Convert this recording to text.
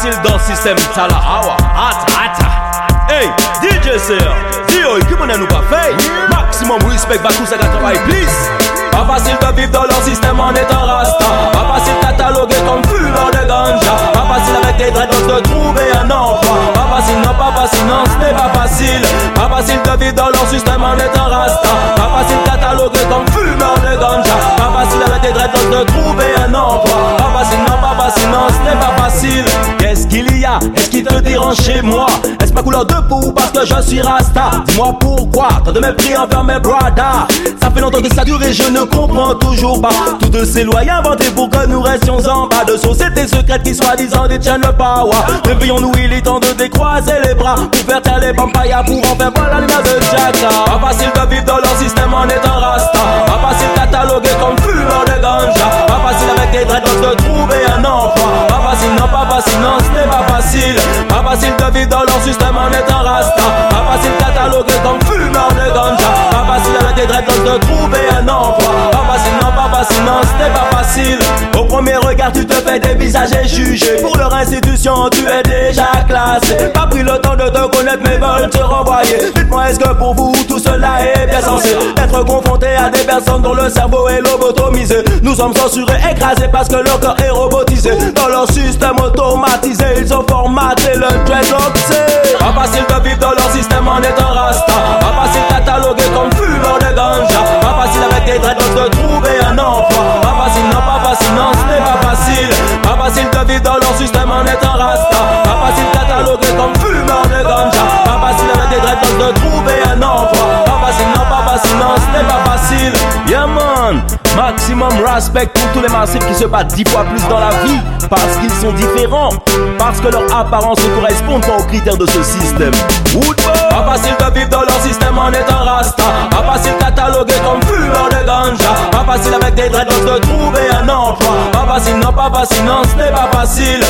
facile dans le système Tala Awa. Ata, ata. Hey, DJ Sir, Dio, qui m'en a nous pas fait? Maximum respect, Bakou, ça travail, please. Pas facile de vivre dans leur système en étant rasta. Pas facile de cataloguer comme fumeur de ganja. Pas facile avec tes dreadlocks de trouver un emploi. Pas facile, non, pas facile, non, ce n'est pas facile. Pas facile de vivre dans leur système en étant rasta. Pas facile de cataloguer comme fumeur de ganja. Pas facile avec tes dreadlocks de trouver un emploi. Pas facile, non, pas facile, non, ce n'est pas facile. Est-ce qu'il te dérange chez moi? Est-ce ma couleur de peau parce que je suis rasta? Dis-moi pourquoi Tant de mépris envers mes brothers. Ça fait longtemps que ça dure et je ne comprends toujours pas. Toutes ces lois inventées pour que nous restions en bas De sociétés secrètes qui soi-disant détiennent le power. Réveillons-nous, il est temps de décroiser les bras. Pour faire taire les vampires pour en faire la de Jacka Pas facile de vivre dans leur système en étant rasta. Pas facile cataloguer comme fumeur de ganja. Pas facile avec des dreadlocks de trouver un emploi Pas facile, non pas facile, non ce n'est pas Pas facile de vivre dans leur système en étant rasta. Pas facile cataloguer comme fumeur de ganja. Pas facile avec des dreadlocks de trouver un emploi. Pas facile, non pas facile, non ce n'est pas facile. Au premier regard tu te fais des visages et jugés Pour leur institution tu es déjà classé. Pas pris le temps de te connaître mais veulent te renvoyer. Dites-moi est-ce que pour vous tout cela est bien censé Être confronté à des personnes dont le cerveau est lobotomisé? Nous sommes censurés, écrasés parce que leur corps est robotisé Dans leur système automatisé ils ont formaté le dreadlock c'est Pas facile de vivre dans leur système en étant rasta Maximum respect pour tous les massifs qui se battent dix fois plus dans la vie Parce qu'ils sont différents Parce que leur apparence ne correspond pas aux critères de ce système. Pas facile de vivre dans leur système en étant rasta. Pas facile cataloguer comme fumeur de ganja. Pas facile avec des dreadlocks de trouver un emploi. Pas facile, non pas facile, non ce n'est Pas facile